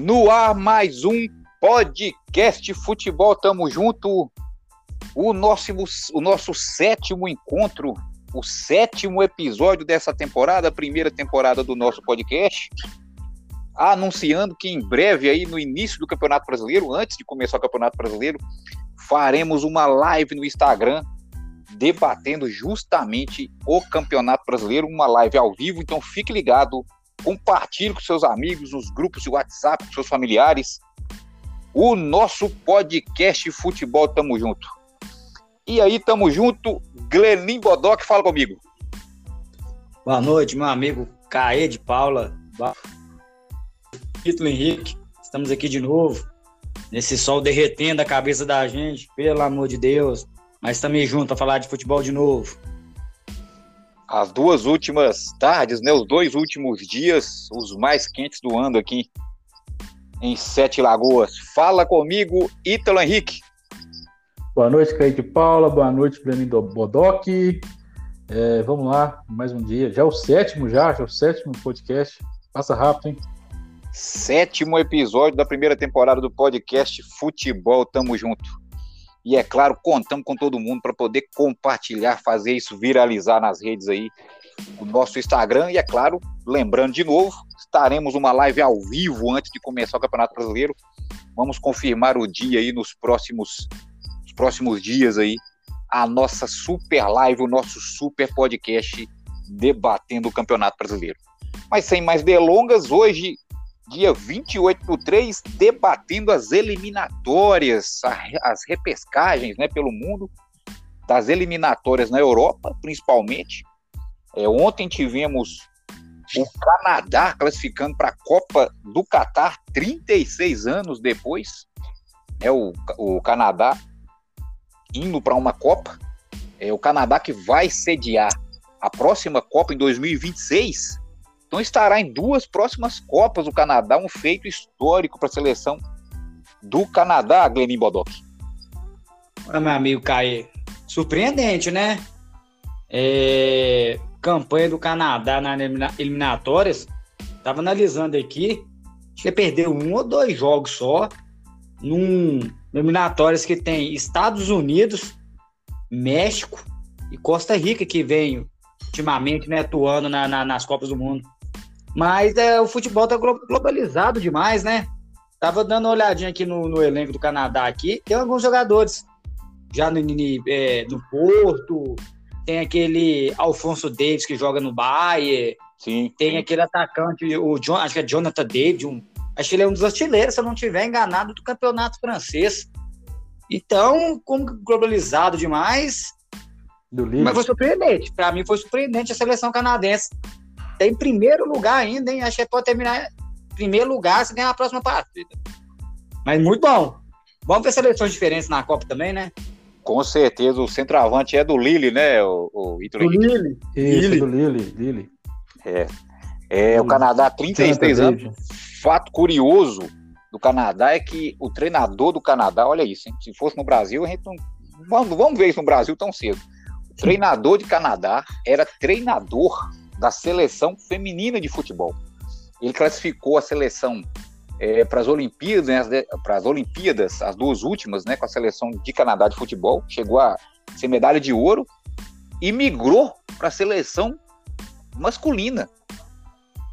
No ar, mais um podcast Futebol Tamo Junto. O nosso, o nosso sétimo encontro, o sétimo episódio dessa temporada, a primeira temporada do nosso podcast. Anunciando que em breve, aí no início do Campeonato Brasileiro, antes de começar o Campeonato Brasileiro, faremos uma live no Instagram debatendo justamente o Campeonato Brasileiro, uma live ao vivo. Então fique ligado compartilhe com seus amigos, nos grupos de WhatsApp, com seus familiares. O nosso podcast Futebol Tamo Junto. E aí, tamo junto. Glenim Bodoc, fala comigo. Boa noite, meu amigo Caê de Paula. Título Henrique, estamos aqui de novo. Nesse sol derretendo a cabeça da gente, pelo amor de Deus. Mas estamos juntos para falar de futebol de novo as duas últimas tardes, né, os dois últimos dias, os mais quentes do ano aqui em Sete Lagoas. Fala comigo, Ítalo Henrique. Boa noite, Kaique Paula. Boa noite, Breno Bodoc. É, vamos lá, mais um dia. Já é o sétimo, já, já é o sétimo podcast. Passa rápido, hein? Sétimo episódio da primeira temporada do podcast Futebol Tamo Junto. E é claro, contamos com todo mundo para poder compartilhar, fazer isso viralizar nas redes aí, o nosso Instagram. E é claro, lembrando de novo, estaremos uma live ao vivo antes de começar o Campeonato Brasileiro. Vamos confirmar o dia aí nos próximos, nos próximos dias aí. A nossa super live, o nosso super podcast debatendo o Campeonato Brasileiro. Mas sem mais delongas, hoje dia 28 do 3, debatendo as eliminatórias, as repescagens né, pelo mundo, das eliminatórias na Europa, principalmente. É, ontem tivemos o Canadá classificando para a Copa do Catar 36 anos depois. É o, o Canadá indo para uma Copa. É o Canadá que vai sediar a próxima Copa em 2026 então estará em duas próximas Copas do Canadá, um feito histórico para a seleção do Canadá, Glenin Bodoc. Olha, meu amigo Caê, surpreendente, né? É... Campanha do Canadá nas eliminatórias, estava analisando aqui, que perdeu um ou dois jogos só, num eliminatórias que tem Estados Unidos, México e Costa Rica, que vem ultimamente né, atuando na, na, nas Copas do Mundo. Mas é, o futebol tá globalizado demais, né? Tava dando uma olhadinha aqui no, no elenco do Canadá aqui. Tem alguns jogadores já no, é, no Porto. Tem aquele Alfonso Davis que joga no Bayern. Sim. Tem sim. aquele atacante, o John, acho que é Jonathan David. Um, acho que ele é um dos artilheiros, se eu não estiver enganado, do campeonato francês. Então, como globalizado demais. mas foi surpreendente. Para mim foi surpreendente a seleção canadense tem primeiro lugar ainda, hein? Acho que pode terminar em primeiro lugar se ganhar a próxima partida. Mas muito bom. Vamos ver seleções diferentes na Copa também, né? Com certeza, o centroavante é do Lille, né, o, o Do Lille. Isso, Lille. do Lille, Lille. É. É, o Canadá, 36 anos. Fato curioso do Canadá é que o treinador do Canadá, olha isso, hein? se fosse no Brasil, a gente não. Vamos, vamos ver isso no Brasil tão cedo. O treinador de Canadá era treinador da seleção feminina de futebol. Ele classificou a seleção é, para as Olimpíadas, né, as Olimpíadas, as duas últimas, né, com a seleção de Canadá de futebol, chegou a ser medalha de ouro e migrou para a seleção masculina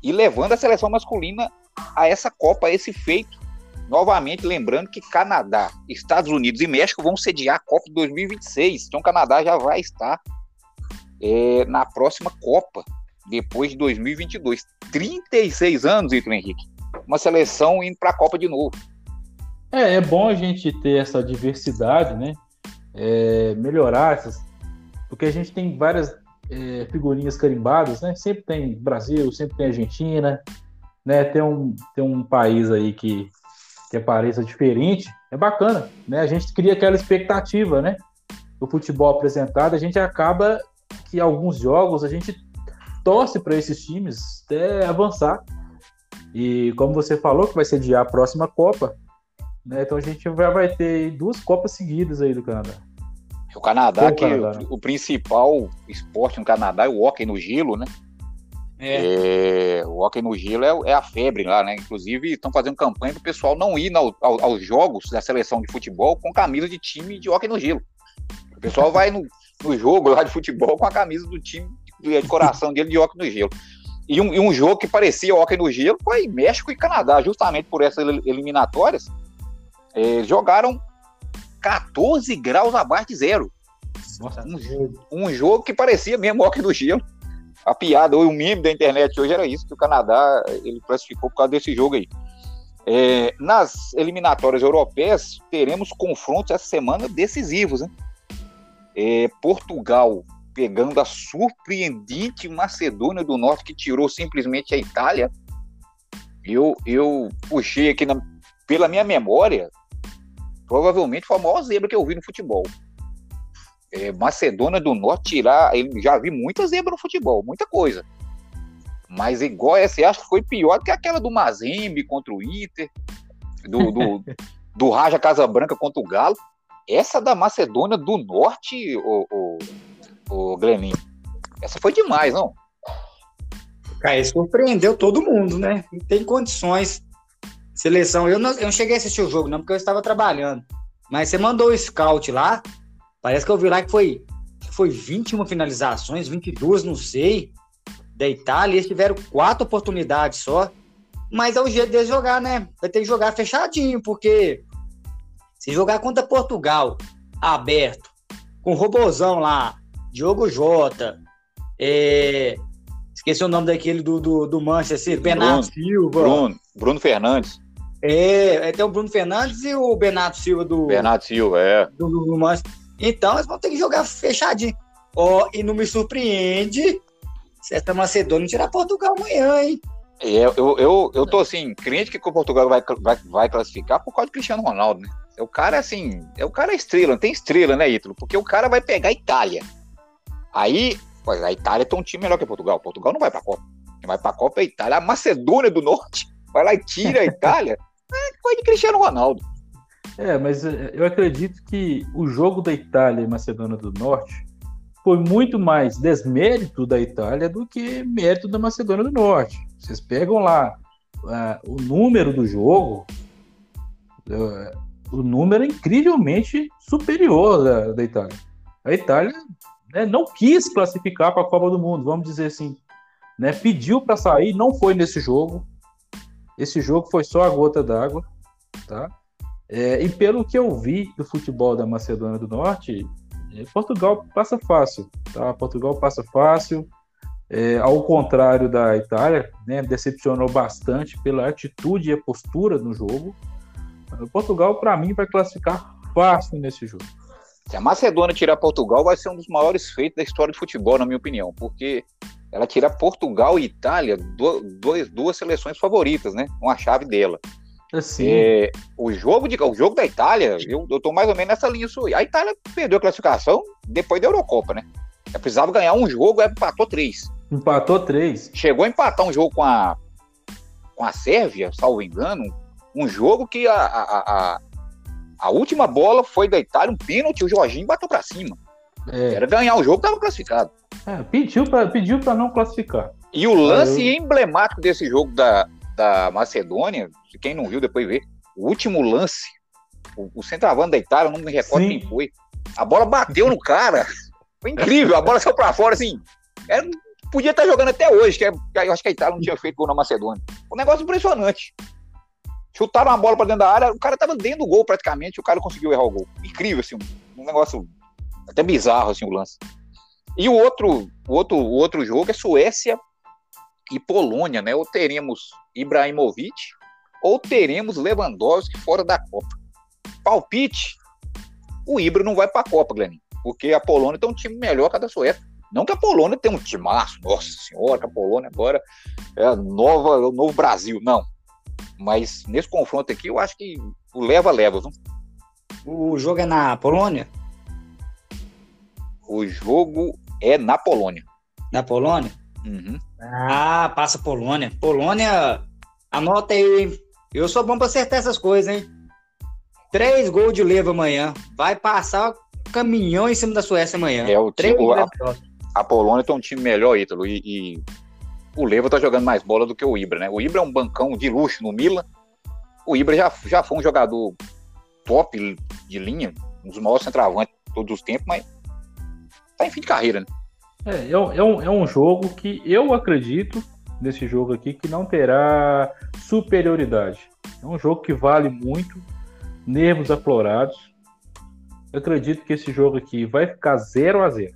e levando a seleção masculina a essa Copa, a esse feito. Novamente, lembrando que Canadá, Estados Unidos e México vão sediar a Copa de 2026. Então, o Canadá já vai estar é, na próxima Copa depois de 2022. 36 anos, Ito Henrique. Uma seleção indo para a Copa de novo. É, é bom a gente ter essa diversidade, né? É, melhorar essas. Porque a gente tem várias é, figurinhas carimbadas, né? Sempre tem Brasil, sempre tem Argentina, né? Tem um, tem um país aí que, que apareça diferente. É bacana, né? A gente cria aquela expectativa, né? Do futebol apresentado, a gente acaba que alguns jogos a gente torce para esses times até avançar. E como você falou, que vai sediar a próxima Copa, né? Então a gente já vai ter duas Copas seguidas aí do Canadá. O Canadá, que Canadá, né? o, principal esporte no Canadá é o hockey no gelo, né? É. É, o hockey no gelo é, é, a febre lá, né? Inclusive, estão fazendo campanha para o pessoal não ir ao, ao, aos jogos da seleção de futebol com camisa de time de hockey no gelo. O pessoal vai no, no jogo lá de futebol com a camisa do time de coração dele de hockey no gelo. E um, e um jogo que parecia hockey no gelo foi México e Canadá, justamente por essas eliminatórias. É, jogaram 14 graus abaixo de zero. Nossa, um, um, jogo que parecia mesmo hockey no gelo. A piada, ou o meme da internet hoje era isso, que o Canadá ele classificou por causa desse jogo aí. É, nas eliminatórias europeias, teremos confrontos essa semana decisivos. Né? É, Portugal pegando a surpreendente Macedônia do Norte, que tirou simplesmente a Itália. Eu, eu puxei aqui na, pela minha memória, provavelmente foi a maior zebra que eu vi no futebol. É, Macedônia do Norte tirar. Já vi muita zebra no futebol, muita coisa. Mas igual essa, acho que foi pior que aquela do Mazembe contra o Inter, do, do, do Raja Casabranca contra o Galo. Essa da Macedônia do Norte, o, o, o Gleninho. Essa foi demais, não? Cara, surpreendeu todo mundo, né? Tem condições. Seleção, eu não, eu não cheguei a assistir o jogo, não, porque eu estava trabalhando. Mas você mandou o scout lá. Parece que eu vi lá que foi, foi 21 finalizações, 22, não sei, da Itália. Eles tiveram quatro oportunidades só. Mas é o jeito deles jogar, né? Vai ter que jogar fechadinho, porque se jogar contra Portugal aberto, com o robozão lá, Diogo Jota, é... esqueci o nome daquele do, do, do Manchester, Bernardo Silva. Bruno, Bruno Fernandes. É, é, tem o Bruno Fernandes e o Bernardo Silva do. Bernardo Silva, é. Do, do, do Manchester. Então, eles vão ter que jogar fechadinho. Ó, oh, e não me surpreende se essa Macedônia tirar Portugal amanhã, hein? É, eu, eu, eu tô assim, crente que o Portugal vai, vai, vai classificar por causa do Cristiano Ronaldo, né? É o cara assim, é o cara estrela, não tem estrela, né, Ítalo? Porque o cara vai pegar a Itália. Aí, pois a Itália tem um time melhor que Portugal. Portugal não vai pra Copa. Quem vai pra Copa é a Itália. A Macedônia do Norte vai lá e tira a Itália. é coisa de Cristiano Ronaldo. É, mas é, eu acredito que o jogo da Itália e Macedônia do Norte foi muito mais desmérito da Itália do que mérito da Macedônia do Norte. Vocês pegam lá uh, o número do jogo, uh, o número é incrivelmente superior da, da Itália. A Itália né, não quis classificar para a Copa do Mundo, vamos dizer assim. Né, pediu para sair, não foi nesse jogo. Esse jogo foi só a gota d'água. Tá? É, e pelo que eu vi do futebol da Macedônia do Norte, é, Portugal passa fácil. Tá? Portugal passa fácil. É, ao contrário da Itália, né, decepcionou bastante pela atitude e postura no jogo. Portugal, para mim, vai classificar fácil nesse jogo. Se a Macedônia tirar Portugal, vai ser um dos maiores feitos da história de futebol, na minha opinião, porque ela tira Portugal e Itália, duas, duas seleções favoritas, né? Uma chave dela. Assim. É, o, jogo de, o jogo da Itália, eu, eu tô mais ou menos nessa linha. A Itália perdeu a classificação depois da Eurocopa, né? Ela precisava ganhar um jogo, ela empatou três. Empatou três. Chegou a empatar um jogo com a, com a Sérvia, salvo engano, um jogo que a, a, a, a última bola foi da Itália, um pênalti, o Jorginho bateu para cima. É. Era ganhar o jogo, tava classificado. É, pediu para pediu não classificar. E o lance eu... emblemático desse jogo da, da Macedônia, quem não viu, depois vê. O último lance, o, o centroavante da Itália, não me recordo Sim. quem foi. A bola bateu no cara. Foi incrível, a bola saiu para fora, assim. Era, podia estar jogando até hoje, que, é, que eu acho que a Itália não tinha feito gol na Macedônia. Um negócio impressionante. Chutaram a bola para dentro da área, o cara tava dentro do gol praticamente, o cara conseguiu errar o gol. Incrível, assim, um, negócio até bizarro, assim, o lance. E o outro, o outro, o outro jogo é Suécia e Polônia, né? Ou teremos Ibrahimovic ou teremos Lewandowski fora da Copa. Palpite, o Ibra não vai para a Copa, Glenn, porque a Polônia tem um time melhor que a da Suécia. Não que a Polônia tenha um timaço, nossa senhora, que a Polônia agora é a nova, é o novo Brasil. Não, mas nesse confronto aqui, eu acho que o leva-leva. O jogo é na Polônia? O jogo é na Polônia. Na Polônia? Uhum. Ah, passa Polônia. Polônia, anota aí. Eu sou bom para acertar essas coisas, hein? Três gols de leva amanhã. Vai passar caminhão em cima da Suécia amanhã. É o time, a, a, Polônia tem um time melhor, Ítalo. E, e o Leva tá jogando mais bola do que o Ibra, né? O Ibra é um bancão de luxo no Milan. O Ibra já, já foi um jogador top de linha, um dos maiores centroavantes de todos os tempos, mas tá em fim de carreira, né? É, é, um, é um é jogo que eu acredito nesse jogo aqui que não terá superioridade. É um jogo que vale muito, nervos aflorados. Eu acredito que esse jogo aqui vai ficar 0 a 0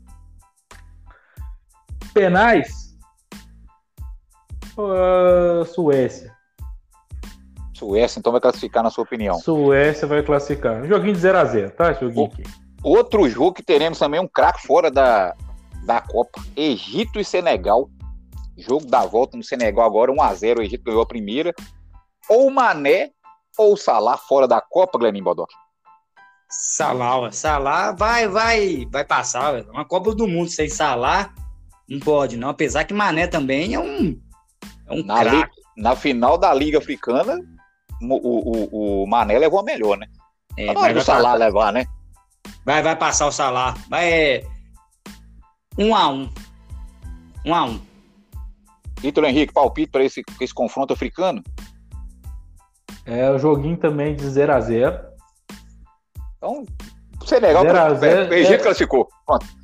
Penais. Uh, Suécia. Suécia, então vai classificar na sua opinião. Suécia vai classificar. Joguinho de 0 a 0 tá? Joguinho aqui. Outro jogo que teremos também um craque fora da, da Copa. Egito e Senegal. Jogo da volta no Senegal agora, 1x0. O Egito ganhou a primeira. Ou Mané ou Salah fora da Copa, Glenin Bodoc? Salah, Salah vai, vai, vai passar. Uma Copa do Mundo sem Salah não pode, não. Apesar que Mané também é um, é um na, li, na final da Liga Africana, o, o, o Mané levou a melhor, né? É, não é o Salah passar. levar, né? Vai, vai passar o Salah. Vai é, um a um. Um a um. Vitor Henrique, palpite para esse, esse confronto africano? É o joguinho também de 0 a 0 Então, Senegal, 0 a 0, Egito é... classificou. Pronto.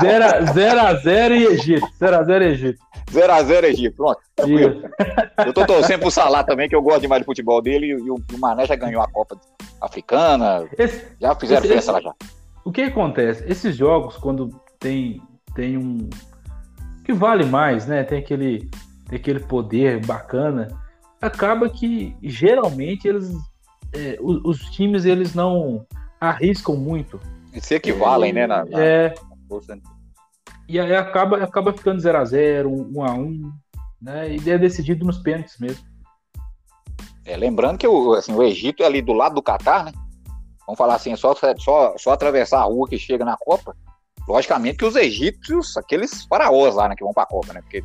0 a 0 e Egito. 0 a 0 Egito. 0 a 0 Egito. Pronto. Eu tô torcendo pro Salah também, que eu gosto demais de futebol dele, e o, o Mané já ganhou a Copa Africana. Esse, já fizeram esse, festa lá já. O que acontece? Esses jogos, quando tem, tem um. que vale mais, né? Tem aquele, tem aquele poder bacana acaba que geralmente eles é, os, os, times eles não arriscam muito. E se equivalem, né? Na, na, é. Na e aí acaba, acaba ficando 0 a 0 1 a 1 né? E é decidido nos pênaltis mesmo. É, lembrando que o, assim, o Egito é ali do lado do Catar, né? Vamos falar assim, é só, só, só atravessar a rua que chega na Copa. Logicamente que os egípcios, aqueles faraós lá, né, que vão para a Copa, né? Porque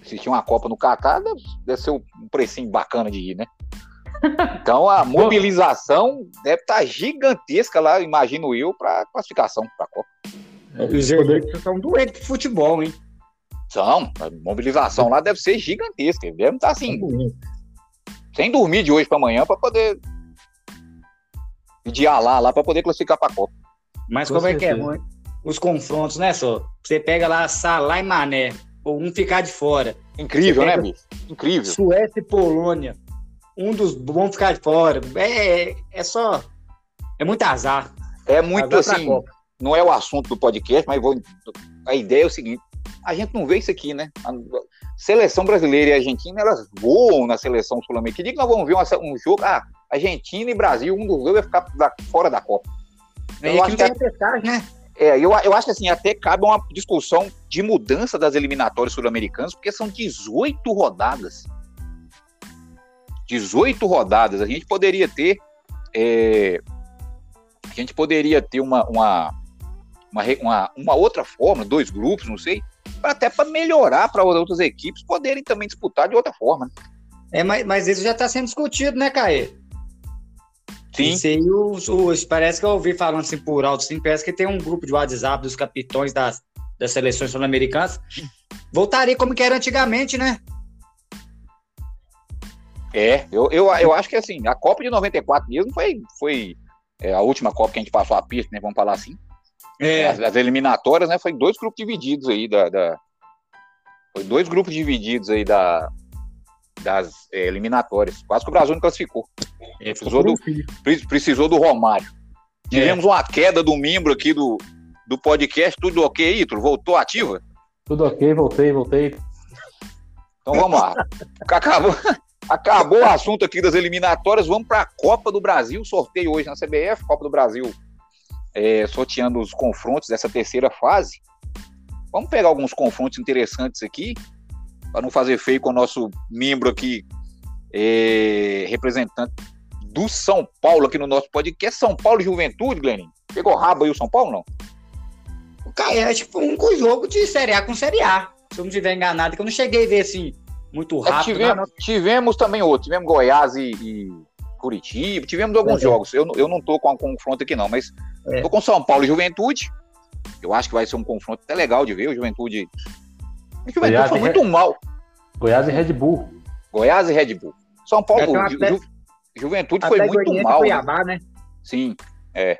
assistir uma Copa no Catar deve, deve ser um precinho bacana de ir, né? Então a mobilização deve estar tá gigantesca lá, imagino eu, para classificação para a Copa. É, os egípcios são doentes de futebol, hein? São, a mobilização lá deve ser gigantesca. Deve estar tá, assim, sem dormir de hoje para amanhã para poder de lá, lá para poder classificar para a Copa. Mas Com como certeza. é que é? Os confrontos, né, só? Você pega lá Salah e Mané ou um ficar de fora. Incrível, né, bicho? Incrível. Suécia e Polônia. Um dos vão ficar de fora. É, é só. É muito azar. É muito azar assim. Não é o assunto do podcast, mas vou, a ideia é o seguinte: a gente não vê isso aqui, né? A seleção brasileira e Argentina, elas voam na seleção sul-americana. Que dia que nós vamos ver uma, um jogo? Ah, Argentina e Brasil, um dos dois vai ficar da, fora da Copa. Eu acho que, é, né? É, eu, eu acho que assim, até cabe uma discussão de mudança das eliminatórias sul-americanas, porque são 18 rodadas. 18 rodadas. A gente poderia ter. É, a gente poderia ter uma, uma, uma, uma, outra forma, dois grupos, não sei, pra, até para melhorar para outras equipes poderem também disputar de outra forma. Né? É, mas, mas isso já está sendo discutido, né, Caê? Sim. Isso aí, os, os, parece que eu ouvi falando assim por alto, assim, parece que tem um grupo de WhatsApp dos capitões das, das seleções sul-americanas. Voltaria como que era antigamente, né? É, eu, eu, eu acho que assim, a Copa de 94 mesmo foi, foi é, a última Copa que a gente passou a pista, né? Vamos falar assim. É. As, as, eliminatórias, né? Foi dois grupos divididos aí da, da, Foi dois grupos divididos aí da, das é, eliminatórias. Quase que o Brasil não classificou. É, precisou, do, precisou do Romário. É. Tivemos uma queda do membro aqui do, do podcast. Tudo ok, Ítalo? Voltou ativa? Tudo ok, voltei, voltei. Então vamos lá. Acabou, acabou o assunto aqui das eliminatórias. Vamos para a Copa do Brasil. Sorteio hoje na CBF. Copa do Brasil é, sorteando os confrontos dessa terceira fase. Vamos pegar alguns confrontos interessantes aqui, para não fazer feio com o nosso membro aqui, é, representante do São Paulo aqui no nosso podcast. São Paulo Juventude, Glenin. Pegou rabo aí o São Paulo, não? Cara, é tipo um jogo de Série A com Série A. Se eu não estiver enganado, que eu não cheguei a ver assim, muito é, rápido. É, tivemos, tivemos, também outro. Tivemos Goiás e, e Curitiba. Tivemos alguns é. jogos. Eu, eu não tô com a confronto aqui, não, mas é. tô com São Paulo e Juventude. Eu acho que vai ser um confronto até legal de ver. O Juventude O Juventude foi muito Red... mal. Goiás e Red Bull. Goiás e Red Bull. São Paulo, é, Ju, Ju, Juventude foi muito mal. Cuiabá, né? Sim, é.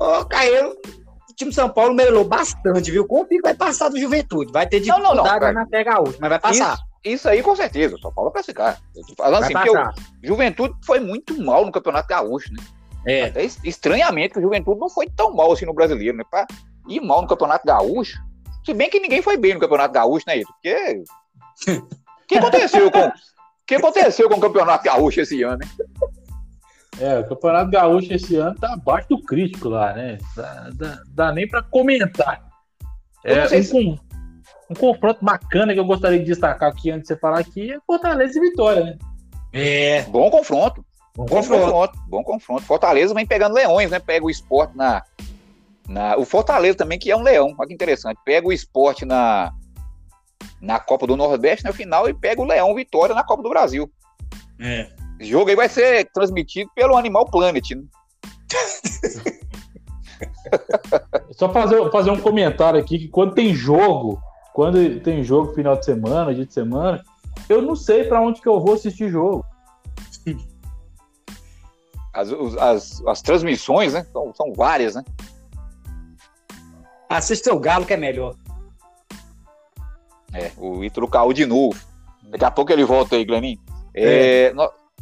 Ô, Caio, o time de São Paulo melhorou bastante, viu? Como que vai passar do Juventude? Vai ter dificuldade não, não, não, na pega a última, mas vai passar. Isso, isso aí com certeza, o São Paulo vai classificar. Falando vai assim, passar. porque o Juventude foi muito mal no Campeonato Gaúcho, né? É. Até estranhamente que o Juventude não foi tão mal assim no brasileiro, né? Pra ir mal no Campeonato Gaúcho. Se bem que ninguém foi bem no Campeonato Gaúcho, né, Ito? Porque. O que aconteceu com. O que aconteceu com o Campeonato Gaúcho esse ano, hein? É, o Campeonato Gaúcho esse ano tá abaixo do crítico lá, né? Dá, dá, dá nem para comentar. É, um, se... um, confronto bacana que eu gostaria de destacar aqui antes de você falar aqui é Fortaleza e Vitória, né? É. Bom confronto. Bom, bom confronto. confronto. Bom confronto. Fortaleza vem pegando leões, né? Pega o esporte na, na. O Fortaleza também, que é um leão. Olha que interessante. Pega o esporte na, na Copa do Nordeste na final e pega o Leão Vitória na Copa do Brasil. É. Esse jogo aí vai ser transmitido pelo Animal Planet. Né? Só fazer, fazer um comentário aqui que quando tem jogo, quando tem jogo final de semana, dia de semana, eu não sei para onde que eu vou assistir jogo. As, as, as transmissões, né? São, são várias, né? Assista o Galo que é melhor. É, o Ítalo caiu de novo. Daqui a pouco ele volta aí, Gleninho. É, é.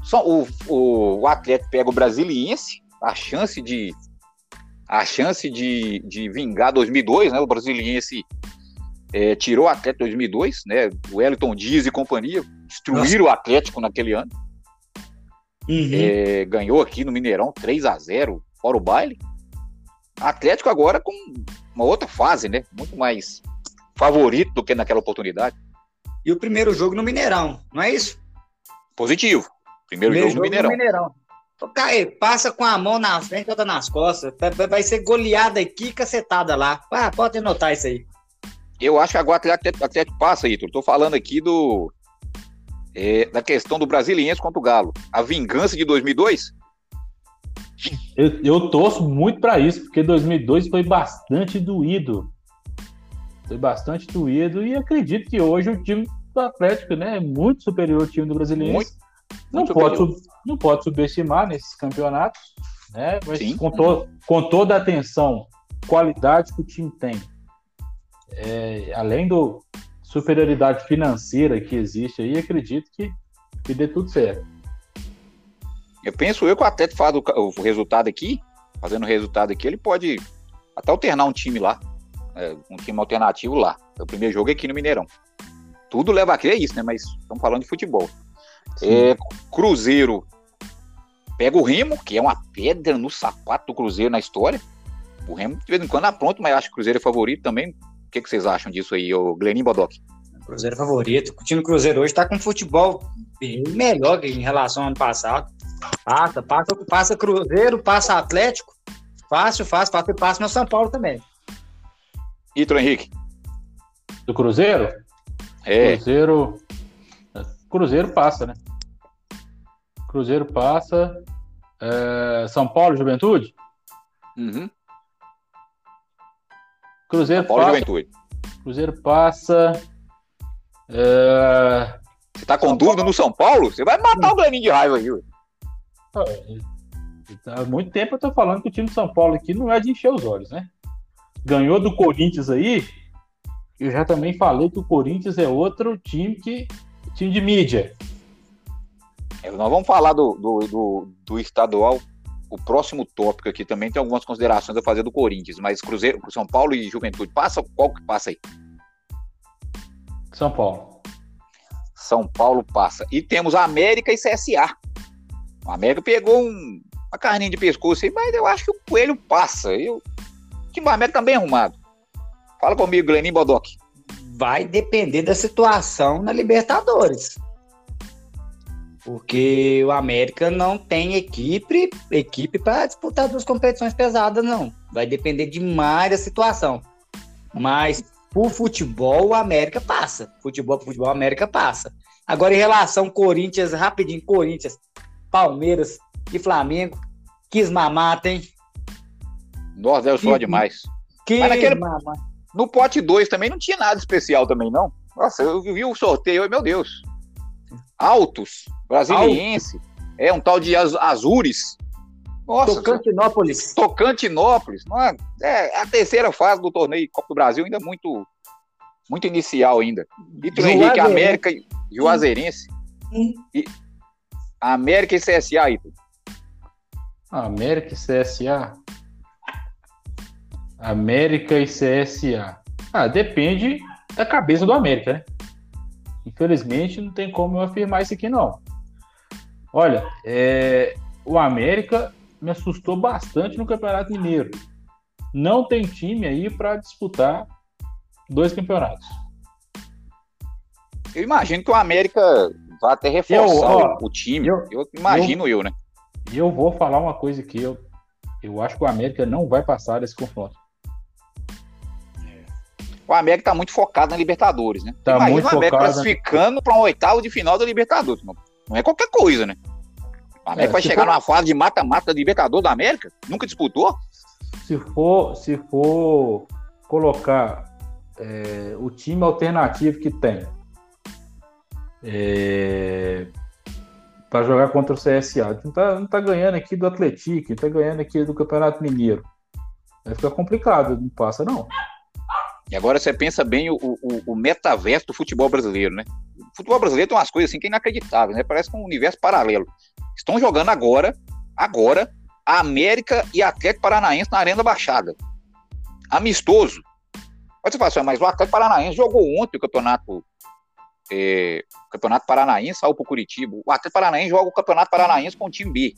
só, o, o, o Atlético pega o Brasiliense, a chance de a chance de, de vingar 2002, né? O Brasiliense é, tirou o Atlético 2002, né? O Wellington Dias e companhia destruíram Nossa. o Atlético naquele ano. Uhum. É, ganhou aqui no Mineirão 3 a 0 fora o baile. Atlético agora com uma outra fase, né? Muito mais favorito do que naquela oportunidade. E o primeiro jogo no Mineirão, não é isso? Positivo. Primeiro, primeiro jogo, jogo, no Mineirão. No Mineirão. Caê, passa com a mão na frente e outra nas costas. Vai ser goleada aqui cacetada lá. Ah, pode anotar isso aí. Eu acho que agora o Atlético, Atlético passa, Ítalo. Tô falando aqui do. É, da questão do Brasiliense contra o Galo. A vingança de 2002? Eu, eu torço muito para isso, porque 2002 foi bastante doído. Foi bastante doído e acredito que hoje o time do Atlético né, é muito superior ao time do Brasileiro. Muito, não, pode, não pode subestimar nesses campeonatos, né? Mas com, to, com toda a atenção, qualidade que o time tem, é, além do superioridade financeira que existe aí, acredito que, que dê tudo certo. Eu penso eu que o Atlético faz o, o resultado aqui, fazendo o resultado aqui, ele pode até alternar um time lá é, um time alternativo lá. É o primeiro jogo é aqui no Mineirão. Tudo leva a crer isso, né? Mas estamos falando de futebol. É, Cruzeiro pega o Remo, que é uma pedra no sapato do Cruzeiro na história. O Remo, de vez em quando, apronta, mas acho que o Cruzeiro é favorito também. O que, que vocês acham disso aí, o Glenin Bodoc? Cruzeiro favorito. O time do Cruzeiro hoje está com futebol bem melhor em relação ao ano passado. Passa, passa, passa Cruzeiro, passa Atlético. Fácil, fácil, fácil, passa no São Paulo também. Ítalo Henrique. Do Cruzeiro? É. Cruzeiro. Cruzeiro passa, né? Cruzeiro passa. É... São Paulo, Juventude? Uhum. Cruzeiro São Paulo, passa. Juventude. Cruzeiro passa. É... Você tá com São dúvida Paulo? no São Paulo? Você vai matar o Gleninho de raiva aí, ué. Há muito tempo eu tô falando que o time de São Paulo aqui não é de encher os olhos, né? ganhou do Corinthians aí, eu já também falei que o Corinthians é outro time que time de mídia. É, nós vamos falar do, do, do, do, estadual. O próximo tópico aqui também tem algumas considerações a fazer do Corinthians, mas Cruzeiro, São Paulo e Juventude passa qual que passa aí? São Paulo. São Paulo passa. E temos América e CSA. O América pegou um, uma carninha de pescoço aí, mas eu acho que o Coelho passa. Eu que o América tá bem arrumado. Fala comigo, Glenin Bodoc. Vai depender da situação na Libertadores. Porque o América não tem equipe, equipe para disputar duas competições pesadas, não. Vai depender demais da situação. Mas por futebol, o América passa. Futebol, futebol, o América passa. Agora, em relação Corinthians, rapidinho, Corinthians, Palmeiras e Flamengo, quis mamata, hein? Nossa, deu só demais. Que, Mas naquele... No pote 2 também não tinha nada especial também, não. Nossa, eu vi o sorteio, meu Deus. Altos, Brasiliense. Altos. É um tal de Azures. Nossa, Tocantinópolis. Tocantinópolis. É, é a terceira fase do torneio Copa do Brasil, ainda muito muito inicial ainda. Vitor Henrique, América e Juazeirense. Hum. E, América e CSA, Ito. América e CSA. América e CSA. Ah, depende da cabeça do América, né? Infelizmente, não tem como eu afirmar isso aqui, não. Olha, é, o América me assustou bastante no Campeonato Mineiro. Não tem time aí para disputar dois campeonatos. Eu imagino que o América vai até reforçar eu, ó, o time. Eu, eu imagino eu, eu, né? E eu vou falar uma coisa aqui. Eu, eu acho que o América não vai passar desse confronto. O América tá muito focado na Libertadores, né? Tá Imagina muito o América classificando na... para um oitavo de final da Libertadores. Não é qualquer coisa, né? O América é, vai chegar for... numa fase de mata-mata da Libertadores da América? Nunca disputou? Se for, se for colocar é, o time alternativo que tem é, para jogar contra o CSA. Não tá, não tá ganhando aqui do Atlético, não tá ganhando aqui do Campeonato Mineiro. Vai ficar complicado, não passa não. E agora você pensa bem o, o, o metaverso do futebol brasileiro, né? O futebol brasileiro tem umas coisas assim que é inacreditável, né? Parece um universo paralelo. Estão jogando agora, agora, a América e Atlético Paranaense na Arena Baixada. Amistoso. Pode você falar assim, mas o Atlético Paranaense jogou ontem o campeonato é, o Campeonato Paranaense saiu para o Curitiba. O Atlético Paranaense joga o Campeonato Paranaense com o time B.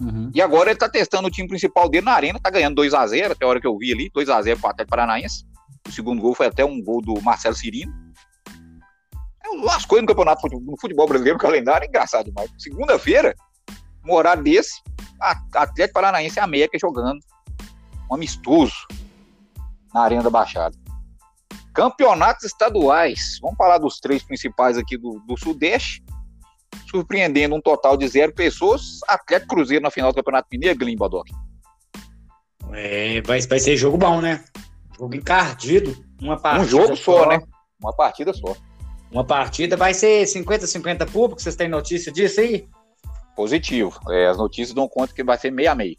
Uhum. E agora ele está testando o time principal dele na arena, está ganhando 2 a 0 até a hora que eu vi ali, 2 a 0 para o Atlético Paranaense. O segundo gol foi até um gol do Marcelo Cirino. É as coisas no campeonato no futebol brasileiro, calendário é engraçado demais. Segunda-feira, um horário desse, Atlético Paranaense e América jogando um amistoso na Arena da Baixada. Campeonatos estaduais. Vamos falar dos três principais aqui do, do Sudeste. Surpreendendo um total de zero pessoas. Atlético Cruzeiro na final do Campeonato Mineiro, Glim É, vai, vai ser jogo bom, né? Jogo encardido. Uma partida um jogo só, só, né? Uma partida só. Uma partida vai ser 50-50 público. Vocês têm notícia disso aí? Positivo. É, as notícias dão conta que vai ser meia-meia.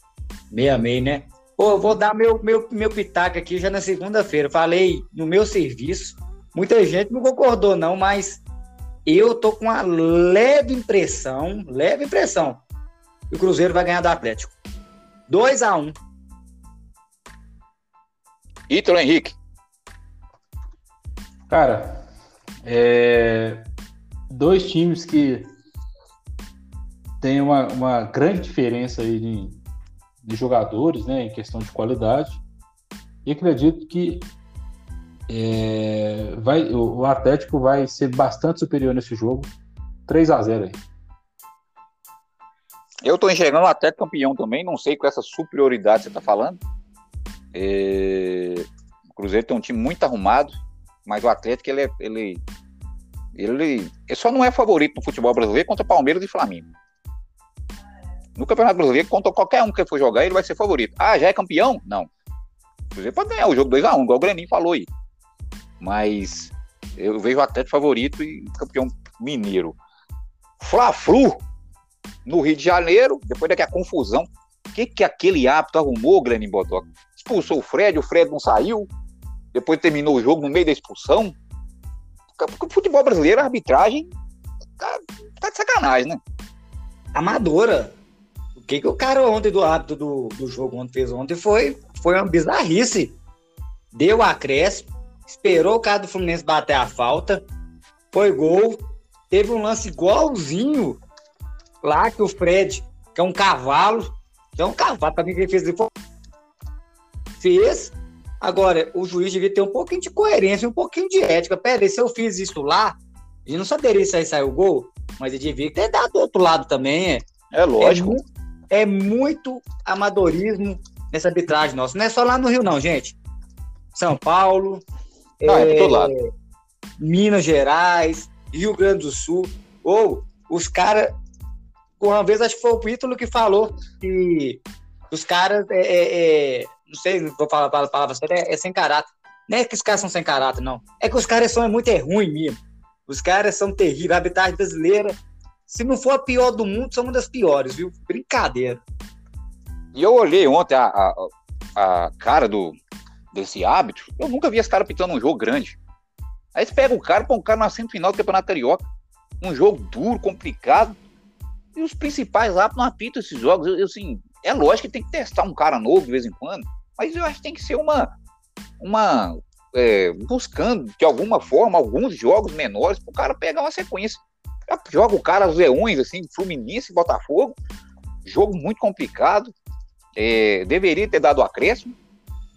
Meia-meia, né? Pô, vou dar meu, meu, meu pitaco aqui já na segunda-feira. Falei no meu serviço. Muita gente não concordou, não, mas eu tô com uma leve impressão, leve impressão, que o Cruzeiro vai ganhar do Atlético. 2 a 1 um. Ítalo Henrique. Cara, é... dois times que tem uma, uma grande diferença aí de de jogadores, né, em questão de qualidade. E acredito que é, vai, o, Atlético vai ser bastante superior nesse jogo. 3 a 0 aí. Eu estou enxergando o Atlético campeão também, não sei com essa superioridade que você está falando. É... O Cruzeiro tem um time muito arrumado, mas o Atlético ele, é, ele, ele, ele só não é favorito no futebol brasileiro contra Palmeiras e Flamengo. No Campeonato Brasileiro, contra qualquer um que for jogar, ele vai ser favorito. Ah, já é campeão? Não. O Cruzeiro pode ganhar o jogo 2x1, igual o Graninho falou aí. Mas eu vejo o Atlético favorito e campeão mineiro. Fla-Flu, no Rio de Janeiro, depois daquela confusão. O que, que aquele hábito arrumou, Graninho Botoca? Expulsou o Fred, o Fred não saiu. Depois terminou o jogo no meio da expulsão. Porque o futebol brasileiro, a arbitragem tá, tá de sacanagem, né? Amadora que, que o cara ontem do hábito do, do jogo ontem fez ontem foi, foi uma bizarrice. Deu acréscimo, esperou o cara do Fluminense bater a falta, foi gol. Teve um lance igualzinho lá que o Fred, que é um cavalo, que é um cavalo, também que ele fez. Fez. Agora, o juiz devia ter um pouquinho de coerência, um pouquinho de ética. Pera aí, se eu fiz isso lá, ele não saberia se aí saiu o gol, mas ele devia ter dado do outro lado também. É, é lógico. É muito, é muito amadorismo nessa arbitragem nossa. Não é só lá no Rio, não, gente. São Paulo, não, é, é todo lado. Minas Gerais, Rio Grande do Sul. Ou os caras. Uma vez acho que foi o Ítalo que falou que os caras. É, é, é, não sei, vou falar a palavra certa, é, é, sem caráter. Não é que os caras são sem caráter, não. É que os caras são é muito é ruim mesmo. Os caras são terríveis. A arbitragem brasileira, se não for a pior do mundo, são uma das piores, viu? Brincadeira. E eu olhei ontem a, a, a cara do, desse hábito. Eu nunca vi esse cara pitando um jogo grande. Aí você pega o cara, põe um cara na semifinal do Campeonato Carioca. Um jogo duro, complicado. E os principais lá não apitam esses jogos. Eu, eu, assim, é lógico que tem que testar um cara novo de vez em quando. Mas eu acho que tem que ser uma. uma é, buscando, de alguma forma, alguns jogos menores para o cara pegar uma sequência. Joga o cara os leões, assim, Fluminense Botafogo. Jogo muito complicado. É, deveria ter dado acréscimo.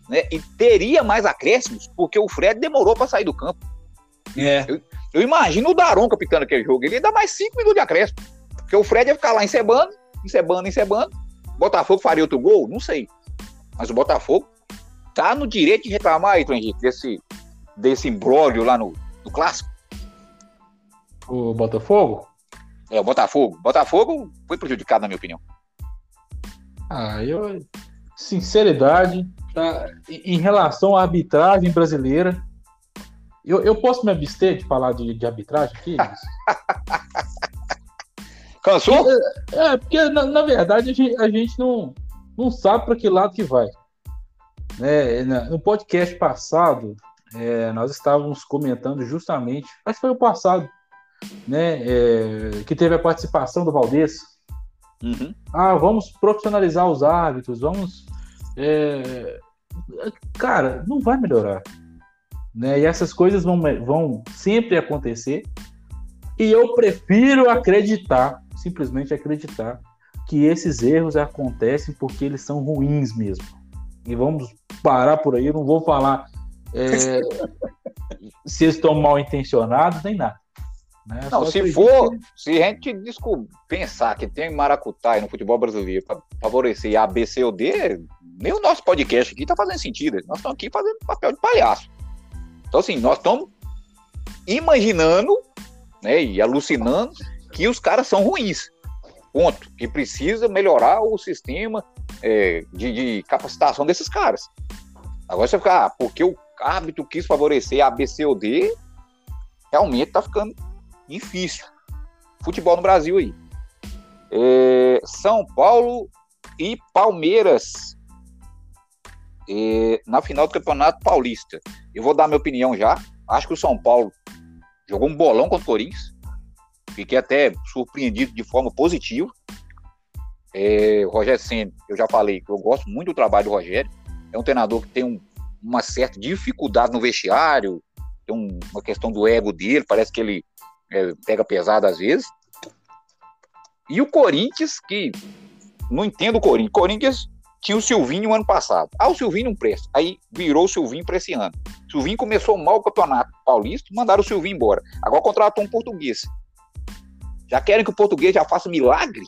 Né, e teria mais acréscimos, porque o Fred demorou para sair do campo. É. Eu, eu, imagino o Daron capitando aquele jogo. Ele ia dar mais cinco minutos de acréscimo. Porque o Fred ia ficar lá encebando, encebando, encebando. Botafogo faria outro gol? Não sei. Mas o Botafogo tá no direito de reclamar aí, Henrique, desse, desse imbróglio lá no, no clássico. O Botafogo? É, o Botafogo. Botafogo foi prejudicado, na minha opinião. Ah, eu. Sinceridade, tá? Em relação à arbitragem brasileira, eu, eu posso me abster de falar de, de arbitragem aqui? Cansou? É, é, porque na, na, verdade a gente, a gente não, não sabe para que lado que vai. Né? No podcast passado, é, nós estávamos comentando justamente, acho que foi o passado, né? É, que teve a participação do Valdez. Uhum. Ah, vamos profissionalizar os árbitros, vamos. É... Cara, não vai melhorar. Né? E essas coisas vão, vão sempre acontecer. E eu prefiro acreditar, simplesmente acreditar, que esses erros acontecem porque eles são ruins mesmo. E vamos parar por aí, eu não vou falar é, se eles estão mal intencionados nem nada. Né? Não, se for, se a gente pensar que tem maracutaia no futebol brasileiro para favorecer A, B, C ou D, nem o nosso podcast aqui está fazendo sentido. Nós estamos aqui fazendo papel de palhaço. Então, assim, nós estamos imaginando né, e alucinando que os caras são ruins. Ponto. Que precisa melhorar o sistema é, de, de, capacitação desses caras. Agora você fica, ah, porque o árbitro quis favorecer a B, C ou D, realmente tá ficando difícil. Futebol no Brasil aí. É, São Paulo e Palmeiras é, na final do Campeonato Paulista. Eu vou dar minha opinião já. Acho que o São Paulo jogou um bolão contra o Corinthians. Fiquei até surpreendido de forma positiva. É, Rogério Senna, eu já falei que eu gosto muito do trabalho do Rogério. É um treinador que tem um, uma certa dificuldade no vestiário, tem um, uma questão do ego dele, parece que ele é, pega pesado às vezes. E o Corinthians, que não entendo o Corinthians. Corinthians tinha o Silvinho ano passado. Ah, o Silvinho não presta. Aí virou o Silvinho para esse ano. O Silvinho começou mal o campeonato paulista, mandaram o Silvinho embora. Agora contratou um português. Já querem que o português já faça milagre?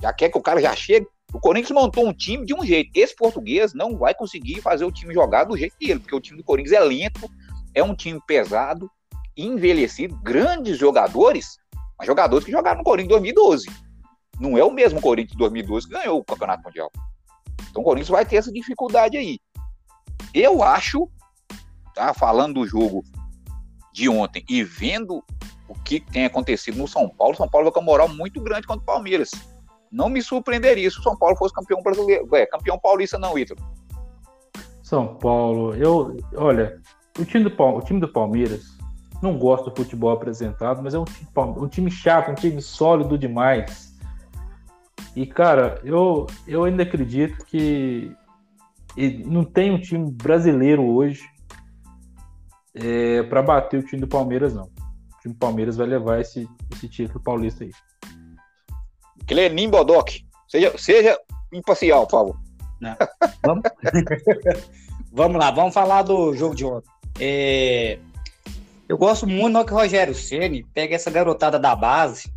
Já quer que o cara já chegue? O Corinthians montou um time de um jeito. Esse português não vai conseguir fazer o time jogar do jeito dele, porque o time do Corinthians é lento, é um time pesado, envelhecido, grandes jogadores, mas jogadores que jogaram no Corinthians em 2012. Não é o mesmo Corinthians de 2012 que ganhou o Campeonato Mundial. Então o Corinthians vai ter essa dificuldade aí. Eu acho, tá, falando do jogo de ontem e vendo o que tem acontecido no São Paulo, São Paulo vai com uma moral muito grande contra o Palmeiras. Não me surpreenderia se o São Paulo fosse campeão brasileiro, é, campeão paulista não, Ítalo. São Paulo, eu, olha, o time do, o time do Palmeiras não gosta do futebol apresentado, mas é um time, um time chato, um time sólido demais. E, cara, eu, eu ainda acredito que não tem um time brasileiro hoje é, para bater o time do Palmeiras, não. O time do Palmeiras vai levar esse, esse título paulista aí. Clenin Bodoc, seja, seja imparcial, por favor. Vamos... vamos lá, vamos falar do jogo de ontem. É... Eu gosto muito que o Rogério Ceni pega essa garotada da base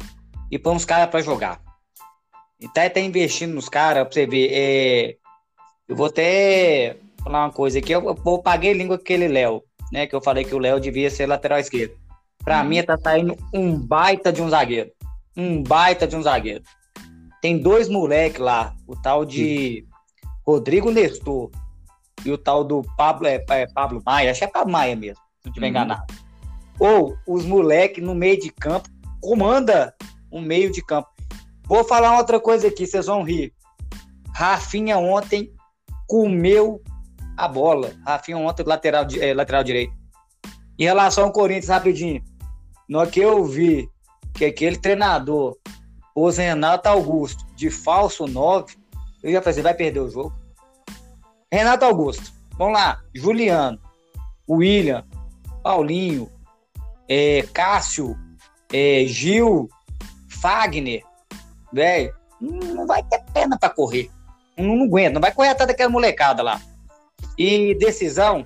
e põe os caras para jogar. E tá até investindo nos caras, pra você ver. É, eu vou até falar uma coisa aqui. Eu, eu paguei língua com aquele Léo, né? Que eu falei que o Léo devia ser lateral esquerdo. Pra hum. mim, tá saindo um baita de um zagueiro. Um baita de um zagueiro. Tem dois moleques lá. O tal de Rodrigo Nestor. e o tal do Pablo, é, é Pablo Maia, acho que é Pablo Maia mesmo, se não estiver uhum. enganado. Ou os moleques no meio de campo comanda um meio de campo. Vou falar outra coisa aqui, vocês vão rir. Rafinha ontem comeu a bola. Rafinha ontem lateral, é, lateral direito. Em relação ao Corinthians, rapidinho. No que eu vi que aquele treinador pôs Renato Augusto de falso 9, eu já falei, vai perder o jogo. Renato Augusto, vamos lá, Juliano, William, Paulinho, é, Cássio, é, Gil, Fagner, velho, não vai ter pena para correr. Não, não aguenta, não vai correr atrás daquela molecada lá. E decisão,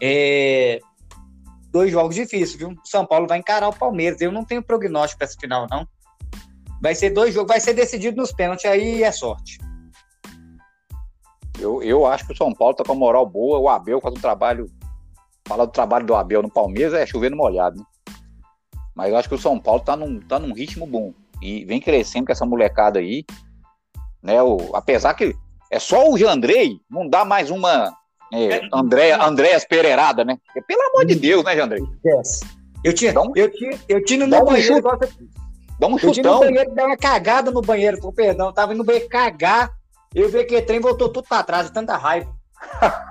é, dois jogos difíceis, viu? São Paulo vai encarar o Palmeiras. Eu não tenho prognóstico para esse final, não. Vai ser dois jogos, vai ser decidido nos pênaltis, aí é sorte. Eu, eu acho que o São Paulo tá com a moral boa, o Abel faz um trabalho. Falar do trabalho do Abel no Palmeiras é chovendo molhado, né? Mas eu acho que o São Paulo tá num, tá num ritmo bom. E vem crescendo com essa molecada aí. Né? O, apesar que é só o Jandrei, não dá mais uma é, André, Andréas Pereirada, né? Pelo amor de Deus, né, Jandrei? Eu tinha, um, eu tinha, eu tinha no banheiro. Um dá um chutão. Eu tinha no banheiro, dá uma cagada no banheiro, por perdão. Tava indo no banheiro cagar. Eu vi que o trem voltou tudo pra trás, tanta raiva.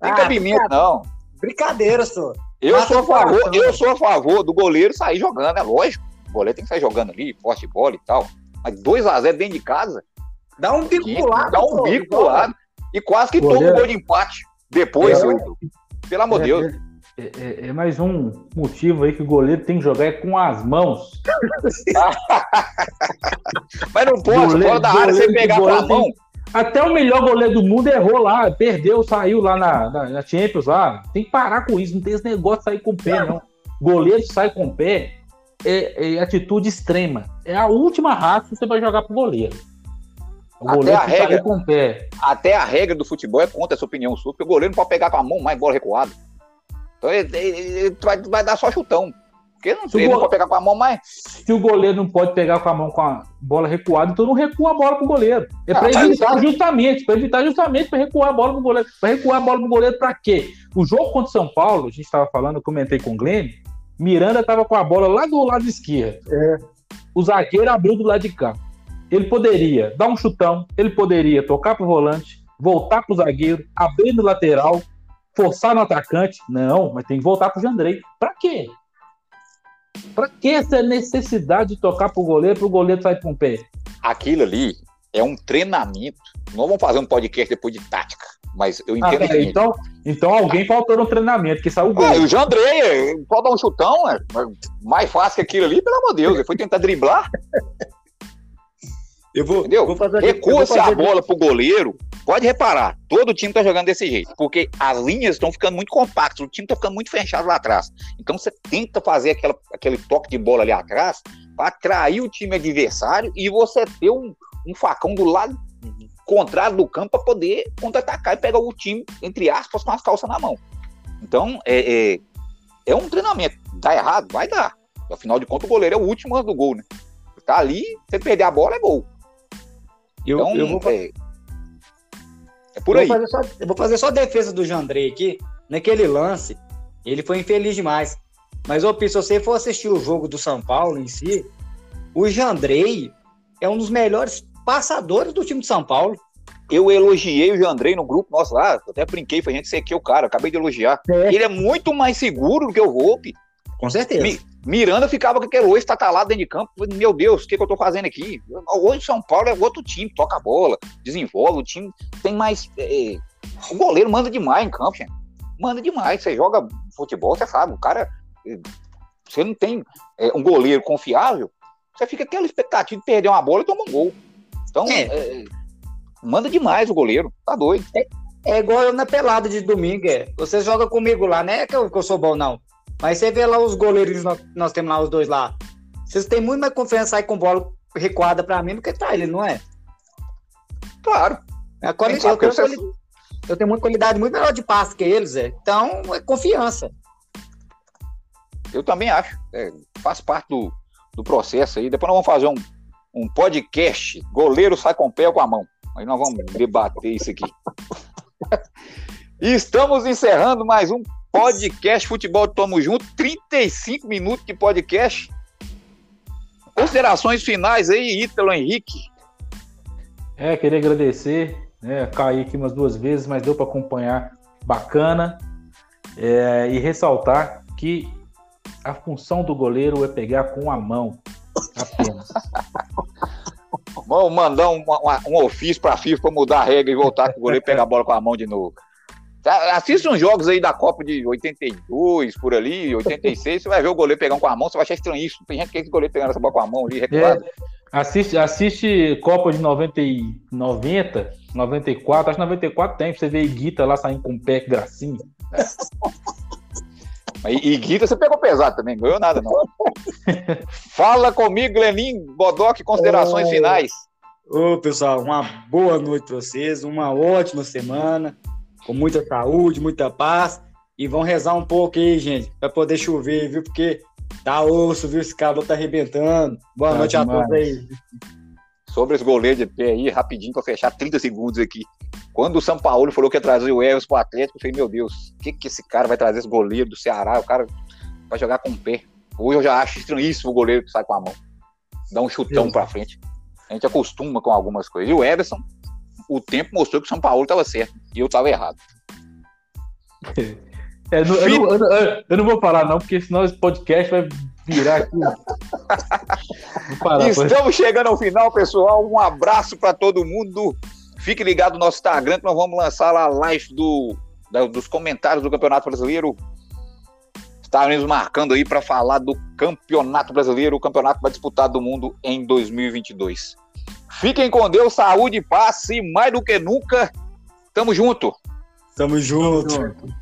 Tem ah, cabimento, não. Brincadeira, senhor. Eu sou, a favor, eu sou a favor do goleiro sair jogando, é lógico. O goleiro tem que sair jogando ali, poste bola e tal. Mas 2x0 dentro de casa. Dá um bico pro lado. Dá um bico pro lado. E quase que goleiro... toma um gol de empate. Depois, é, pelo amor de é, Deus. É, é, é, mais um motivo aí que o goleiro tem que jogar é com as mãos. Mas não pode, goleiro, fora da área, você pegar com a mão. Tem... Até o melhor goleiro do mundo errou lá, perdeu, saiu lá na, na, na, Champions lá. Tem que parar com isso, não tem esse negócio de sair com o pé, não. Goleiro sai com o pé é, é atitude extrema. É a última raça que você vai jogar pro goleiro. O até a regra, com o pé. Até a regra do futebol é contra essa opinião sua, porque o goleiro não pode pegar com a mão mais bola recuada. Então ele, ele, ele vai, vai, dar só chutão. Porque não, ele não pode pegar com a mão mais. Se o goleiro não pode pegar com a mão com a bola recuada, então não recua a bola pro goleiro. É para ah, evitar justamente, para evitar justamente para recuar a bola pro goleiro. Para recuar a bola pro goleiro para quê? O jogo contra o São Paulo, a gente estava falando, eu comentei com o Glenn, Miranda estava com a bola lá do lado esquerdo. É. O zagueiro abriu do lado de cá. Ele poderia dar um chutão, ele poderia tocar pro volante, voltar pro zagueiro, abrir no lateral, forçar no atacante. Não, mas tem que voltar pro Jandrei. Para quê? Para que essa necessidade de tocar pro goleiro, pro goleiro sair com o pé? Aquilo ali é um treinamento. Não vamos fazer um podcast depois de tática, mas eu entendo. Ah, então, então alguém faltou no treinamento, que saiu o gol. Ah, o Jandrei, pode dar um chutão, é mais fácil que aquilo ali, pelo amor de Deus. Ele foi tentar driblar. Eu vou, Entendeu? vou fazer Recua-se a bola pro goleiro. Pode reparar, todo time tá jogando desse jeito, porque as linhas estão ficando muito compactas, o time tá ficando muito fechado lá atrás. Então você tenta fazer aquela, aquele toque de bola ali atrás para atrair o time adversário e você ter um, um facão do lado contrário do campo para poder contra-atacar e pegar o time, entre aspas, com as calças na mão. Então, é, é, é um treinamento. Dá errado? Vai dar. Afinal de contas, o goleiro é o último do gol, né? Tá ali, se perder a bola, é gol. Eu, então, eu vou, é, é por aí. Vou fazer, só, eu vou fazer só a defesa do Jandrei aqui. Naquele lance, ele foi infeliz demais. Mas, ô, se você for assistir o jogo do São Paulo em si, o Jandrei é um dos melhores passadores do time de São Paulo. Eu elogiei o Jandrei no grupo nosso lá, até brinquei, foi gente ser que o cara, acabei de elogiar. É. Ele é muito mais seguro do que o Volpe. Com certeza. Miranda ficava com aquele oi tatalado dentro de campo. Meu Deus, o que, que eu tô fazendo aqui? Hoje São Paulo é outro time, toca a bola, desenvolve, o time tem mais. É, o goleiro manda demais em campo, gente. Manda demais. Você joga futebol, você sabe, o cara. Você não tem é, um goleiro confiável, você fica aquela expectativa de perder uma bola e tomar um gol. Então, é. É, manda demais o goleiro, tá doido. É, é igual eu na pelada de domingo, é. Você joga comigo lá, não é que eu, que eu sou bom, não. Mas você vê lá os goleiros nós, nós temos lá, os dois lá. Vocês têm muito mais confiança aí com bola recuada pra mim do que tá ele, não é? Claro. A qualidade, eu, tenho você... eu tenho muita qualidade muito melhor de passe que eles, é. Então, é confiança. Eu também acho. É, faz parte do, do processo aí. Depois nós vamos fazer um, um podcast. Goleiro sai com o pé ou com a mão. Mas nós vamos debater isso aqui. Estamos encerrando mais um podcast Futebol Tamo Junto. 35 minutos de podcast. Considerações finais aí, Ítalo Henrique. É, queria agradecer, né? Caí aqui umas duas vezes, mas deu para acompanhar bacana. É, e ressaltar que a função do goleiro é pegar com a mão apenas. Vamos mandar um, um ofício para a FIFA mudar a regra e voltar com o goleiro pegar a bola com a mão de novo. Tá, assista uns jogos aí da Copa de 82, por ali, 86, você vai ver o goleiro pegando com a mão, você vai achar estranho isso. Tem gente que quer esse goleiro pegando essa bola com a mão ali, recuado. É, assiste, assiste Copa de 90, 90, 94, acho que 94 tem, pra você ver Guita lá saindo com o pé gracinho. E, e Guita você pegou pesado também, ganhou nada, não. Fala comigo, Lenin Bodoc, considerações finais. Ô, pessoal, uma boa noite para vocês, uma ótima semana, com muita saúde, muita paz. E vão rezar um pouco aí, gente, para poder chover, viu? Porque tá osso, viu? Esse calor tá arrebentando. Boa tá noite demais. a todos aí. Sobre os goleiros de pé aí, rapidinho para fechar 30 segundos aqui. Quando o São Paulo falou que ia trazer o Everson pro Atlético, eu falei, meu Deus, o que, que esse cara vai trazer esse goleiro do Ceará? O cara vai jogar com o pé. Hoje eu já acho estranhíssimo o goleiro que sai com a mão. Dá um chutão para frente. A gente acostuma com algumas coisas. E o Everson, o tempo mostrou que o São Paulo estava certo e eu estava errado. É, eu, não, eu, não, eu, não, vou falar, não, porque senão esse podcast vai virar aqui. Parar, Estamos chegando ao final, pessoal. Um abraço para todo mundo. Fique ligado no nosso Instagram que nós vamos lançar lá a live do, da, dos comentários do Campeonato Brasileiro. Estaremos marcando aí para falar do Campeonato Brasileiro, o campeonato que vai disputar do mundo em 2022. Fiquem com Deus, saúde e paz e mais do que nunca, tamo junto. Tamo junto. Tamo junto.